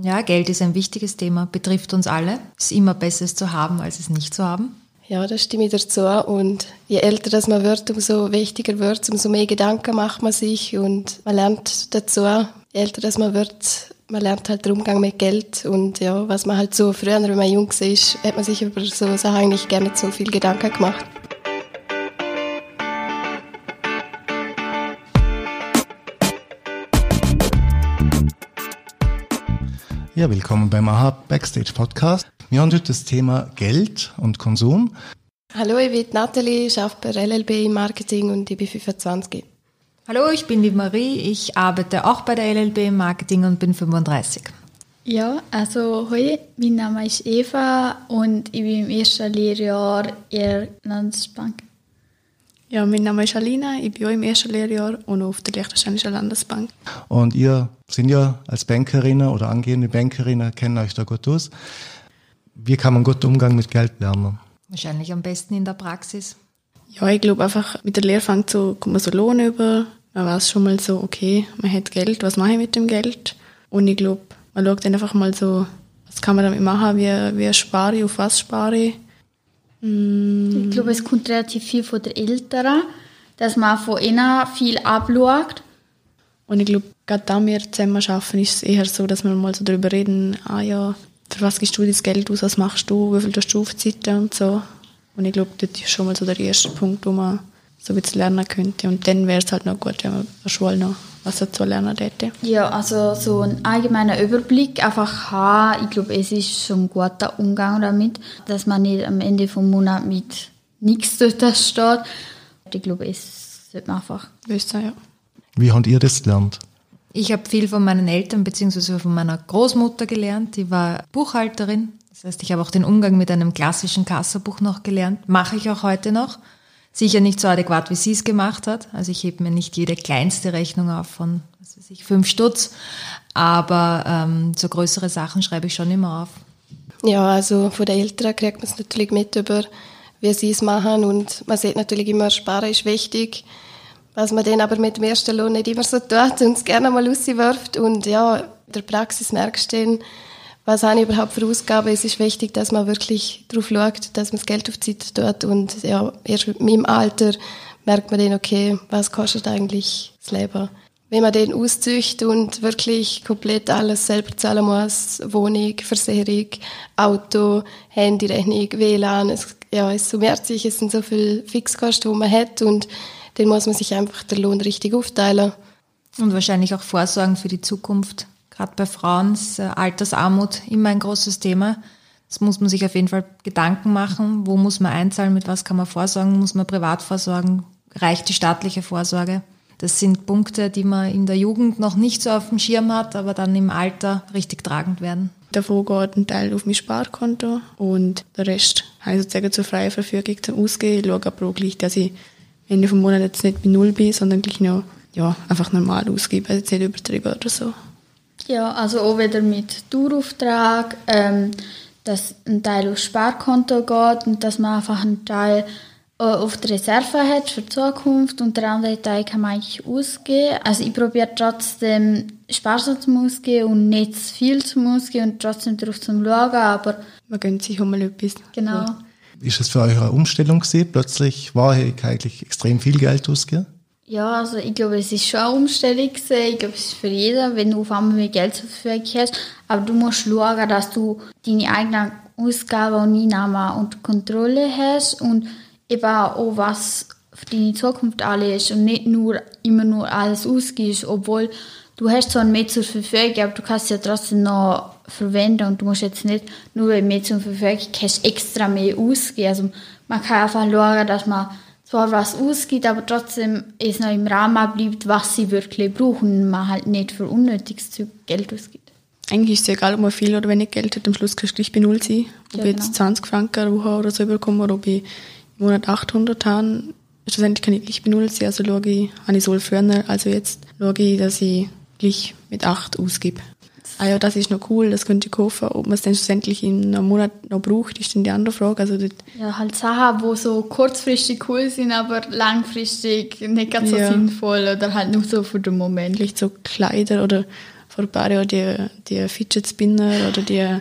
Ja, Geld ist ein wichtiges Thema, betrifft uns alle. Es ist immer besser, es zu haben, als es nicht zu haben. Ja, das stimme ich dazu. Und je älter das man wird, umso wichtiger wird es, umso mehr Gedanken macht man sich und man lernt dazu. Je älter das man wird, man lernt halt den Umgang mit Geld und ja, was man halt so früher, wenn man jung war, hat man sich über so Sachen eigentlich gar nicht so viel Gedanken gemacht. Ja, willkommen beim AHA Backstage Podcast. Wir haben heute das Thema Geld und Konsum. Hallo, ich bin Nathalie, ich arbeite bei LLB im Marketing und ich bin 25. Hallo, ich bin die Marie, ich arbeite auch bei der LLB im Marketing und bin 35. Ja, also hoi, mein Name ist Eva und ich bin im ersten Lehrjahr in der Landesbank. Ja, mein Name ist Alina, ich bin auch im ersten Lehrjahr und auf der Liechtensteinischen Landesbank. Und ihr sind ja als Bankerinnen oder angehende Bankerinnen, kennen euch da gut aus. Wie kann man guten Umgang mit Geld lernen? Wahrscheinlich am besten in der Praxis. Ja, ich glaube einfach, mit der Lehre fängt so, kommt man so Lohn über. Man weiß schon mal so, okay, man hat Geld, was mache ich mit dem Geld? Und ich glaube, man schaut dann einfach mal so, was kann man damit machen, wie, wie spare ich, auf was spare ich. Ich glaube, es kommt relativ viel von den Eltern, dass man von ihnen viel abschaut. Und ich glaube, gerade da wir zusammen arbeiten, ist es eher so, dass wir mal so darüber reden, ah ja, für was gibst du das Geld aus, was machst du, wie viel tust du aufzeiten und so. Und ich glaube, das ist schon mal so der erste Punkt, wo man so ein bisschen lernen könnte. Und dann wäre es halt noch gut, wenn man an der Schule noch was dazu lernen hätte. Ja, also so ein allgemeiner Überblick einfach haben. Ich glaube, es ist schon ein guter Umgang damit, dass man nicht am Ende vom Monat mit nichts dort steht. Ich glaube, es sollte man einfach wissen, ja. Wie habt ihr das gelernt? Ich habe viel von meinen Eltern bzw. von meiner Großmutter gelernt. Die war Buchhalterin. Das heißt, ich habe auch den Umgang mit einem klassischen Kassabuch noch gelernt. Mache ich auch heute noch. Sicher nicht so adäquat, wie sie es gemacht hat. Also ich hebe mir nicht jede kleinste Rechnung auf von, was weiß ich, fünf Stutz. Aber ähm, so größere Sachen schreibe ich schon immer auf. Ja, also von den Eltern kriegt man es natürlich mit über, wie sie es machen. Und man sieht natürlich immer, Sparen ist wichtig. Was man dann aber mit dem ersten Lohn nicht immer so tut und es gerne mal rauswirft. Und ja, in der Praxis merkst du dann, was habe ich überhaupt für Ausgaben. Es ist wichtig, dass man wirklich darauf schaut, dass man das Geld auf die Zeit tut. Und ja, erst mit meinem Alter merkt man dann, okay, was kostet eigentlich das Leben. Wenn man den auszüchtet und wirklich komplett alles selber zahlen muss, Wohnung, Versicherung, Auto, Handyrechnung, WLAN, es, ja, es summiert sich, es sind so viele Fixkosten, die man hat und dann muss man sich einfach den Lohn richtig aufteilen. Und wahrscheinlich auch vorsorgen für die Zukunft. Gerade bei Frauen ist äh, Altersarmut immer ein großes Thema. Das muss man sich auf jeden Fall Gedanken machen. Wo muss man einzahlen? Mit was kann man vorsorgen? Muss man privat vorsorgen? Reicht die staatliche Vorsorge? Das sind Punkte, die man in der Jugend noch nicht so auf dem Schirm hat, aber dann im Alter richtig tragend werden. Davon geht ein Teil auf mein Sparkonto und der Rest habe ich sozusagen zur freien Verfügung zum Ausgehen. Ich schaue aber auch gleich, dass ich Ende vom Monat jetzt nicht bei Null bin, sondern gleich noch ja, einfach normal ausgebe, also jetzt nicht übertrieben oder so. Ja, also auch wieder mit Dauerauftrag, ähm, dass ein Teil aufs Sparkonto geht und dass man einfach einen Teil äh, auf die Reserve hat für die Zukunft und der andere Teil kann man eigentlich ausgeben. Also ich probiere trotzdem sparsam zu ausgeben und nicht zu viel zu ausgeben und trotzdem darauf zu schauen, aber... Man gönnt sich auch mal etwas. Genau. So. Ist es für euch eine Umstellung gewesen? Plötzlich war ich eigentlich extrem viel Geld ausgegeben? Ja, also ich glaube, es ist schon eine Umstellung. Ich glaube, es ist für jeden, wenn du auf einmal mehr Geld zur Verfügung hast. Aber du musst schauen, dass du deine eigenen Ausgaben und Einnahmen unter Kontrolle hast und eben auch was für deine Zukunft alles ist und nicht nur immer nur alles ausgibst, obwohl du hast zwar mehr zur Verfügung, aber du kannst es ja trotzdem noch verwenden und du musst jetzt nicht nur weil mehr zur Verfügung hast, extra mehr ausgeben. Also man kann einfach schauen, dass man zwar was ausgibt, aber trotzdem es noch im Rahmen bleibt, was sie wirklich brauchen und man halt nicht für unnötiges Zeug Geld ausgibt. Eigentlich ist es egal, ob man viel oder wenig Geld hat, am Schluss kannst du gleich bei Null sein. Ob Ja, ich jetzt genau. 20 Franken eine Woche oder so bekomme oder ob ich im Monat 800 habe, schlussendlich kann ich gleich bei Null sein. Also schaue ich, habe ich so früher, also jetzt schaue ich, dass ich gleich mit 8 ausgebe. Ah ja, das ist noch cool, das könnte ich kaufen. Ob man es dann schlussendlich in einem Monat noch braucht, ist dann die andere Frage. Also Ja, halt Sachen, die so kurzfristig cool sind, aber langfristig nicht ganz so Ja. sinnvoll oder halt nur so für den Moment. vielleicht so Kleider oder vor ein paar Jahren die, die Fidget Spinner oder die, ja,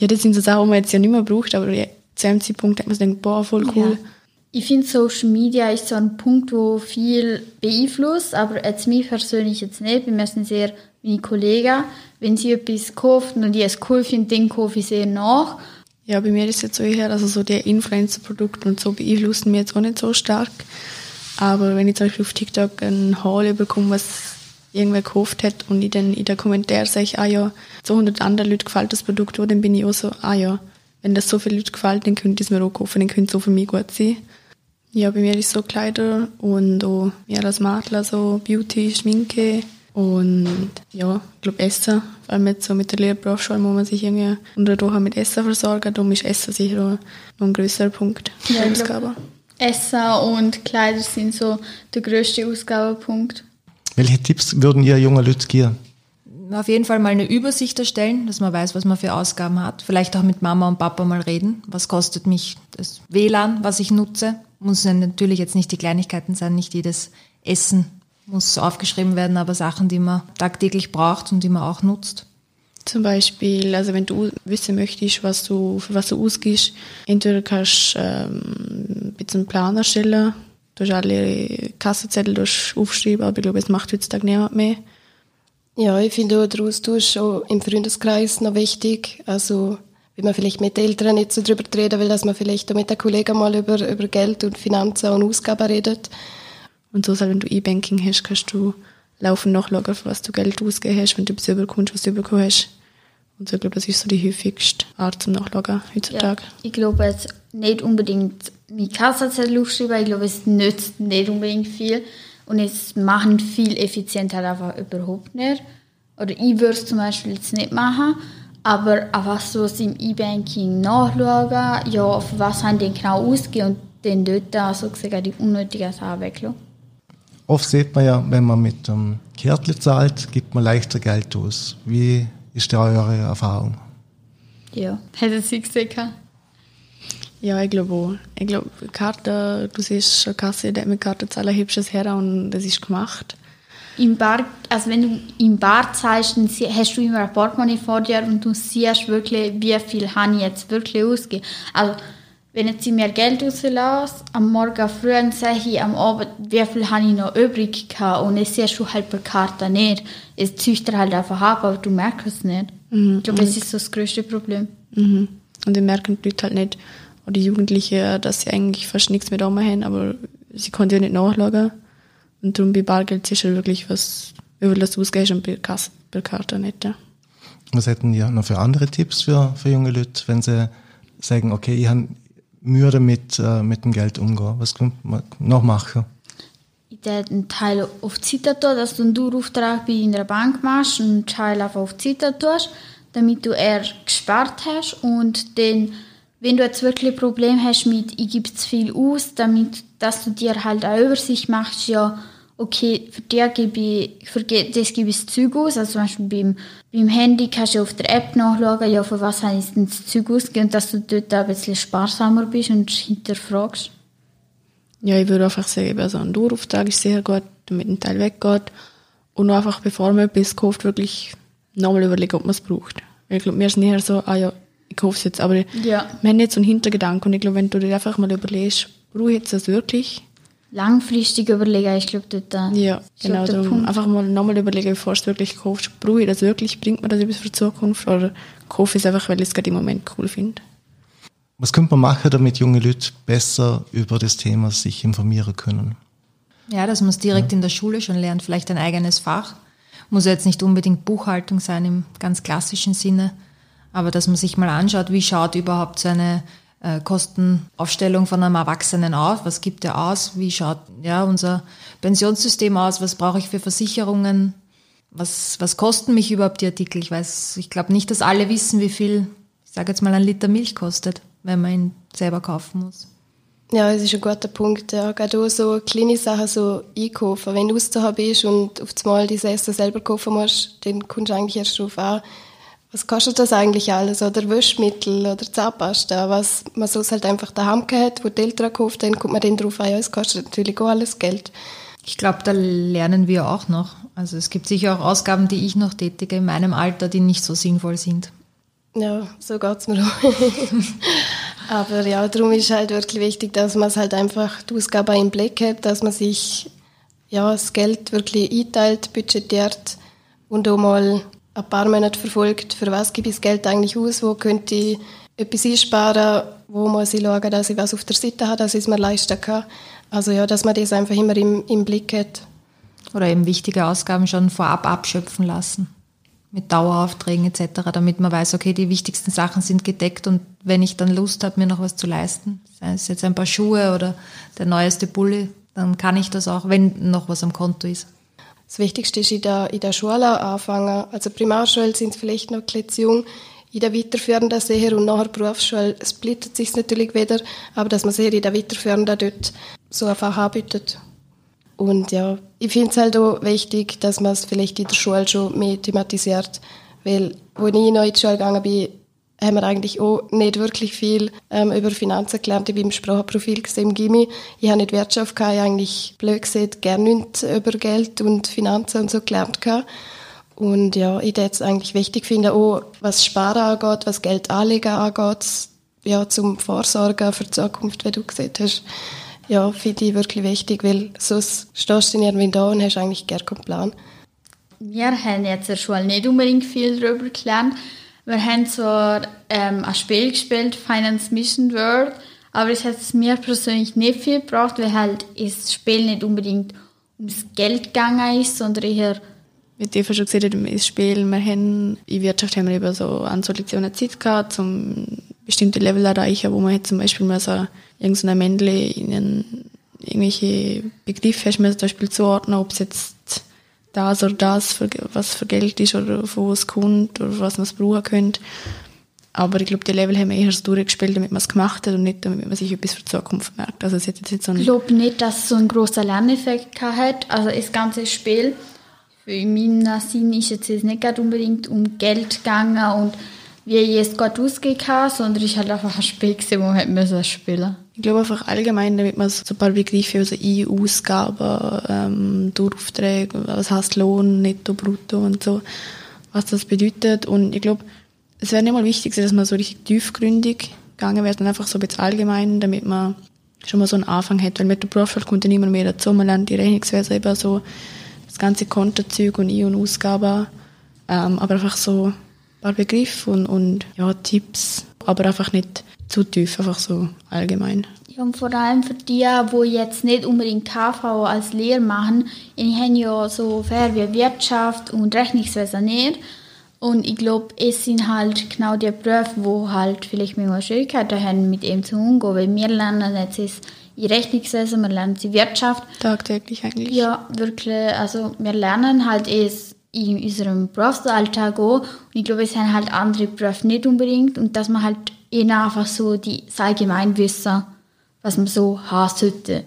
das sind so Sachen, die man jetzt ja nicht mehr braucht, aber zu einem Zeitpunkt hat man sich gedacht, boah, voll cool. Ja. Ich finde, Social Media ist so ein Punkt, wo viel beeinflusst, aber jetzt mich persönlich jetzt nicht. Wir sind sehr meine Kollegen. Wenn sie etwas kaufen und ich es cool finde, dann kaufe ich sehr nach. Ja, bei mir ist es jetzt so eher, also so die Influencer-Produkte und so beeinflussen mich jetzt auch nicht so stark. Aber wenn ich zum Beispiel auf TikTok einen Haul bekomme, was irgendwer gekauft hat und ich dann in den Kommentaren sage, ah ja, so 100 andere Leute gefällt das Produkt auch, dann bin ich auch so, ah ja, wenn das so viele Leute gefällt, dann könnte ich es mir auch kaufen, dann könnte es so für mich gut sein. Ja, bei mir ist so Kleider und auch mehr als Makler, so Beauty, Schminke und ja, ich glaube Essen. Vor allem jetzt so mit der Lehrberufsschule muss man sich irgendwie unter der mit Essen versorgen. Darum ist Essen sicher noch ein größerer Punkt ja, der Ausgabe. Essen und Kleider sind so der größte Ausgabepunkt. Welche Tipps würden ihr jungen Leute geben? Auf jeden Fall mal eine Übersicht erstellen, dass man weiß, was man für Ausgaben hat. Vielleicht auch mit Mama und Papa mal reden. Was kostet mich das WLAN, was ich nutze? Muss natürlich jetzt nicht die Kleinigkeiten sein, nicht jedes Essen muss aufgeschrieben werden, aber Sachen, die man tagtäglich braucht und die man auch nutzt. Zum Beispiel, also wenn du wissen möchtest, was du, für was du ausgibst, entweder kannst du ähm, ein bisschen einen Plan erstellen, du hast alle Kassenzettel aufschreiben, aber ich glaube, es macht heutzutage niemand mehr. Ja, ich finde der Austausch auch im Freundeskreis noch wichtig. Also, wie man vielleicht mit den Eltern nicht so drüber reden will, dass man vielleicht auch mit den Kollegen mal über, über Geld und Finanzen und Ausgaben redet. Und so, wenn du E-Banking hast, kannst du laufen nachschauen, für was du Geld ausgegeben hast, wenn du etwas überkommst, was du bekommen hast. Und so, ich glaube, das ist so die häufigste Art zum Nachschauen heutzutage. Ja, ich glaube jetzt nicht unbedingt mit Kassazettel aufschreiben, ich glaube, es nützt nicht unbedingt viel. Und es machen viel effizienter einfach überhaupt nicht. Oder ich würde es zum Beispiel jetzt nicht machen. Aber einfach so im E-Banking nachschauen, ja, auf was haben die genau ausgegeben und dann dort so gesagt die unnötigen Sachen weglassen. Oft sieht man ja, wenn man mit dem Kärtchen zahlt, gibt man leichter Geld aus. Wie ist da eure Erfahrung? Ja, hätte sie gesehen. Ja, ich glaube auch. Ich glaube, Karte, du siehst eine Kasse, der mit Karte zahlen, hebst es her und das ist gemacht. Im Bar, also wenn du im Bar zahlst, dann hast du immer ein Portemonnaie vor dir und du siehst wirklich, wie viel habe ich jetzt wirklich ausgegeben. Also wenn jetzt mir Geld rauslasse, am Morgen früh sehe ich am Abend, wie viel habe ich noch übrig gehabt und es siehst du halt per Karte nicht. Es zieht halt einfach ab, aber du merkst es nicht. Mhm. Ich glaube, das ist so das größte Problem. Mhm. Und die merken die Leute halt nicht, oder die Jugendlichen, dass sie eigentlich fast nichts mehr da haben, aber sie konnten ja nicht nachschauen. Und darum bei Bargeld ist halt wirklich was, über das ausgehst und bei, Kasse, bei Karte nicht. Ja. Was hätten die noch für andere Tipps für, für junge Leute, wenn sie sagen, okay, ich habe Mühe damit, äh, mit dem Geld umgehen? Was könnte man noch machen? Ich würde einen Teil auf die Seite tun, dass du einen Dauerauftrag bei deiner Bank machst und einen Teil einfach auf die Seite tust, damit du eher gespart hast und dann wenn du jetzt wirklich ein Problem hast mit, ich gebe zu viel aus, damit, dass du dir halt eine Übersicht machst, ja, okay, für, die gebe ich, für das gebe ich das Zeug aus. Also zum Beispiel beim, beim Handy kannst du auf der App nachschauen, ja, für was habe ich denn das Zeug ausgegeben, dass du dort ein bisschen sparsamer bist und hinterfragst. Ja, ich würde einfach sagen, also ein Dauerauftrag ist sehr gut, damit ein Teil weggeht. Und einfach, bevor man etwas kauft, wirklich nochmal überlegen, ob man es braucht. Ich glaube, wir sind eher so, ah ja, ich kaufe es jetzt, aber ja. wir haben jetzt so einen Hintergedanken und ich glaube, wenn du dir einfach mal überlegst, brauche ich jetzt das wirklich? Langfristig überlegen, ich glaube, dort Ja, genau, darum einfach mal nochmal überlegen, bevor du wirklich kaufst, brauche ich das wirklich, bringt mir das etwas für die Zukunft oder kaufe ich es einfach, weil ich es gerade im Moment cool finde. Was könnte man machen, damit junge Leute besser über das Thema sich informieren können? Ja, dass man es direkt ja. in der Schule schon lernt, vielleicht ein eigenes Fach. Muss jetzt nicht unbedingt Buchhaltung sein im ganz klassischen Sinne, aber dass man sich mal anschaut, wie schaut überhaupt so eine Kostenaufstellung von einem Erwachsenen aus? Was gibt er aus? Wie schaut ja, unser Pensionssystem aus? Was brauche ich für Versicherungen? Was, was kosten mich überhaupt die Artikel? Ich weiß, ich glaube nicht, dass alle wissen, wie viel, ich sage jetzt mal, ein Liter Milch kostet, wenn man ihn selber kaufen muss. Ja, es ist ein guter Punkt. Ja. Gerade auch so kleine Sachen so einkaufen. Wenn du auszuhaben bist und auf einmal die Essen selber kaufen musst, dann kommst du eigentlich erst darauf an, was kostet das eigentlich alles? Oder Wäschmittel oder Zahnpasta, was man sonst halt einfach daheim hat, wo die Eltern kaufen, dann kommt man dann drauf an, ja, es kostet natürlich auch alles Geld. Ich glaube, da lernen wir auch noch. Also es gibt sicher auch Ausgaben, die ich noch tätige in meinem Alter, die nicht so sinnvoll sind. Ja, so geht es mir auch. Aber ja, darum ist halt wirklich wichtig, dass man es halt einfach die Ausgabe im Blick hat, dass man sich ja, das Geld wirklich einteilt, budgetiert und auch mal ein paar Monate verfolgt, für was gebe ich das Geld eigentlich aus, wo könnte ich etwas einsparen, wo muss ich schauen, dass ich was auf der Seite habe, dass ich es mir leisten kann. Also ja, dass man das einfach immer im, im Blick hat. Oder eben wichtige Ausgaben schon vorab abschöpfen lassen. Mit Daueraufträgen etc., damit man weiß, okay, die wichtigsten Sachen sind gedeckt und wenn ich dann Lust habe, mir noch was zu leisten, sei es jetzt ein paar Schuhe oder der neueste Bulli, dann kann ich das auch, wenn noch was am Konto ist. Das Wichtigste ist in der, in der Schule anfangen. Also Primarschule sind vielleicht noch ein bisschen jung, in der weiterführenden sehr und nachher Berufsschule splittet sich natürlich wieder, aber dass man sehr in der weiterführenden dort so ein Fach anbietet. Und ja, ich finde es halt auch wichtig, dass man es vielleicht in der Schule schon mehr thematisiert, weil, als ich noch in die Schule gegangen bin, haben wir eigentlich auch nicht wirklich viel ähm, über Finanzen gelernt. Ich bin im Sprachenprofil gesehen, im Gimmi. Ich habe nicht Wirtschaft gehabt, ich habe eigentlich blöd gesagt, gerne nichts über Geld und Finanzen und so gelernt gehabt. Und ja, ich würde es eigentlich wichtig finden, auch was Sparen angeht, was Geld anlegen angeht, ja, zum Vorsorgen für die Zukunft, wie du gesagt hast. Ja, finde ich wirklich wichtig, weil sonst stehst du irgendwie da und hast eigentlich gar keinen Plan. Wir haben jetzt in der Schule nicht unbedingt viel darüber gelernt, wir haben zwar ähm, ein Spiel gespielt, Finance Mission World, aber es hat mir persönlich nicht viel gebracht, weil halt das Spiel nicht unbedingt ums Geld gegangen ist, sondern eher wie die schon gesehen haben, im Spiel, wir haben, in Wirtschaft haben wir eben so an so Lektionen Zeit gehabt, um bestimmte Level erreichen, wo man zum Beispiel mal so irgendeine Mändle in irgendwelche Begriffe hast, man zum Beispiel zuordnen, ob es jetzt das oder das, für, was für Geld ist oder von wo es kommt oder was man es brauchen könnte. Aber ich glaube, die Level haben wir eher so durchgespielt, damit man es gemacht hat und nicht, damit man sich etwas für die Zukunft merkt. Also es hat jetzt nicht so ich glaube nicht, dass es so einen grossen Lerneffekt hat. Also das ganze Spiel, für meinen Sinn ist jetzt nicht unbedingt um Geld gegangen und wie ich es gerade ausgegeben habe, sondern ist halt einfach ein Spiel, wo man spielen Ich glaube einfach allgemein, damit man so ein paar Begriffe, also Ein-Ausgaben, ähm, Durchaufträge, was heißt Lohn, Netto, Brutto und so, was das bedeutet. Und ich glaube, es wäre nicht mal wichtig, dass man so richtig tiefgründig gegangen wird und einfach so ein bisschen allgemein, damit man schon mal so einen Anfang hat. Weil mit der Berufsschule kommt dann immer mehr dazu. Man lernt die Rechnungswesen eben so, das ganze Kontozeug und Ein- und Ausgaben. Ähm, aber einfach so paar Begriffe und, und ja, Tipps, aber einfach nicht zu tief, einfach so allgemein. Ja, und vor allem für die, die jetzt nicht unbedingt KV als Lehre machen, ich habe ja so fair wie Wirtschaft und Rechnungswesen nicht. Und ich glaube, es sind halt genau die Berufe, wo halt vielleicht mehr Schwierigkeiten haben, mit ihm zu umgehen. Weil wir lernen jetzt ist in Rechnungswesen, wir lernen die Wirtschaft. Tagtäglich eigentlich. Ja, wirklich. Also wir lernen halt es in unserem Berufsalltag auch. Und ich glaube, es haben halt andere Berufe nicht unbedingt. Und dass man halt eher einfach so die Allgemeinwissen, was man so haben sollte.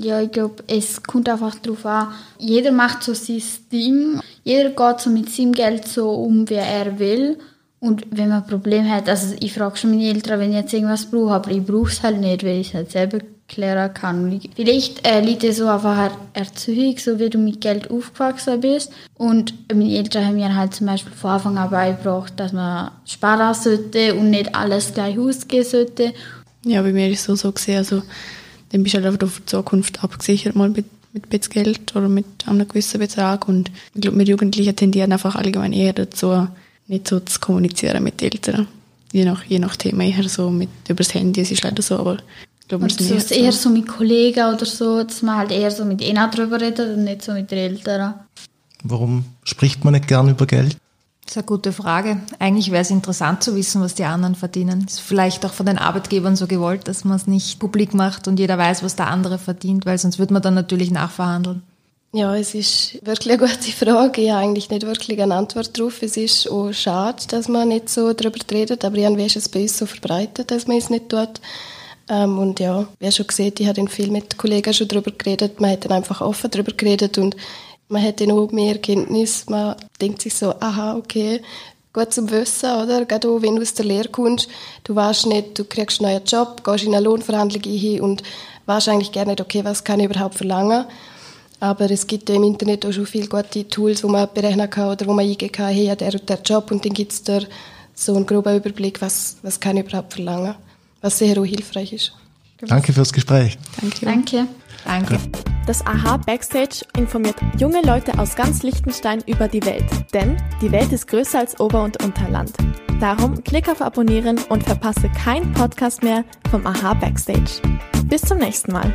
Ja, ich glaube, es kommt einfach darauf an, jeder macht so sein Ding. Jeder geht so mit seinem Geld so um, wie er will. Und wenn man ein Problem hat, also ich frage schon meine Eltern, wenn ich jetzt irgendwas brauche, aber ich brauche es halt nicht, weil ich es halt selber klären kann. Vielleicht äh, liegt es so einfach eine Erziehung, so wie du mit Geld aufgewachsen bist. Und meine Eltern haben mir halt zum Beispiel von Anfang an beigebracht, dass man sparen sollte und nicht alles gleich ausgeben sollte. Ja, bei mir ist es so, so gesehen, also dann bist du halt einfach auf die Zukunft abgesichert mal mit, mit bisschen Geld oder mit einem gewissen Betrag und ich glaube, wir Jugendlichen tendieren einfach allgemein eher dazu, nicht so zu kommunizieren mit den Eltern. Je nach, je nach Thema eher so mit übers Handy, es ist leider so, aber glaube, und so, so eher so mit Kollegen oder so, dass man halt eher so mit ihnen darüber redet und nicht so mit den Eltern. Warum spricht man nicht gern über Geld? Das ist eine gute Frage. Eigentlich wäre es interessant zu wissen, was die anderen verdienen. Ist vielleicht auch von den Arbeitgebern so gewollt, dass man es nicht publik macht und jeder weiß, was der andere verdient, weil sonst würde man dann natürlich nachverhandeln. Ja, es ist wirklich eine gute Frage. Ich habe eigentlich nicht wirklich eine Antwort darauf. Es ist auch schade, dass man nicht so darüber redet, aber irgendwie ist es bei uns so verbreitet, dass man es nicht tut. Ähm, und ja, wie schon gesehen, ich habe viel mit Kollegen schon darüber geredet. Man hat dann einfach offen darüber geredet und man hat dann auch mehr Kenntnis. Man denkt sich so, aha, okay, gut zum Wissen, oder? Gerade auch, wenn du aus der Lehre kommst, du weißt nicht, du kriegst einen neuen Job, gehst in eine Lohnverhandlung hin und weißt eigentlich gar nicht, okay, was kann ich überhaupt verlangen. Aber es gibt ja im Internet auch schon viele gute Tools, wo man berechnen kann oder wo man eingeben kann, hey, der und der Job und dann gibt es da so einen groben Überblick, was, was kann ich überhaupt verlangen, was sehr hilfreich ist. Danke fürs Gespräch. Danke. Danke. Danke. Das AHA Backstage informiert junge Leute aus ganz Liechtenstein über die Welt. Denn die Welt ist größer als Ober- und Unterland. Darum klick auf Abonnieren und verpasse keinen Podcast mehr vom AHA Backstage. Bis zum nächsten Mal.